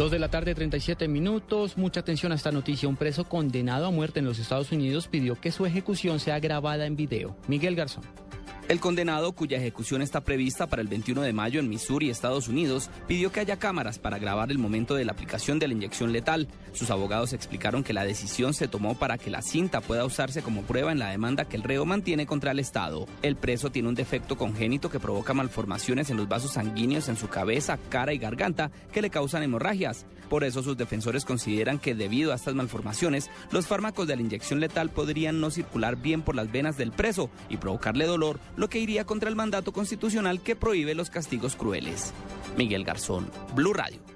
Dos de la tarde, 37 minutos. Mucha atención a esta noticia. Un preso condenado a muerte en los Estados Unidos pidió que su ejecución sea grabada en video. Miguel Garzón. El condenado, cuya ejecución está prevista para el 21 de mayo en Missouri, Estados Unidos, pidió que haya cámaras para grabar el momento de la aplicación de la inyección letal. Sus abogados explicaron que la decisión se tomó para que la cinta pueda usarse como prueba en la demanda que el reo mantiene contra el Estado. El preso tiene un defecto congénito que provoca malformaciones en los vasos sanguíneos en su cabeza, cara y garganta que le causan hemorragias. Por eso sus defensores consideran que debido a estas malformaciones, los fármacos de la inyección letal podrían no circular bien por las venas del preso y provocarle dolor, lo que iría contra el mandato constitucional que prohíbe los castigos crueles. Miguel Garzón, Blue Radio.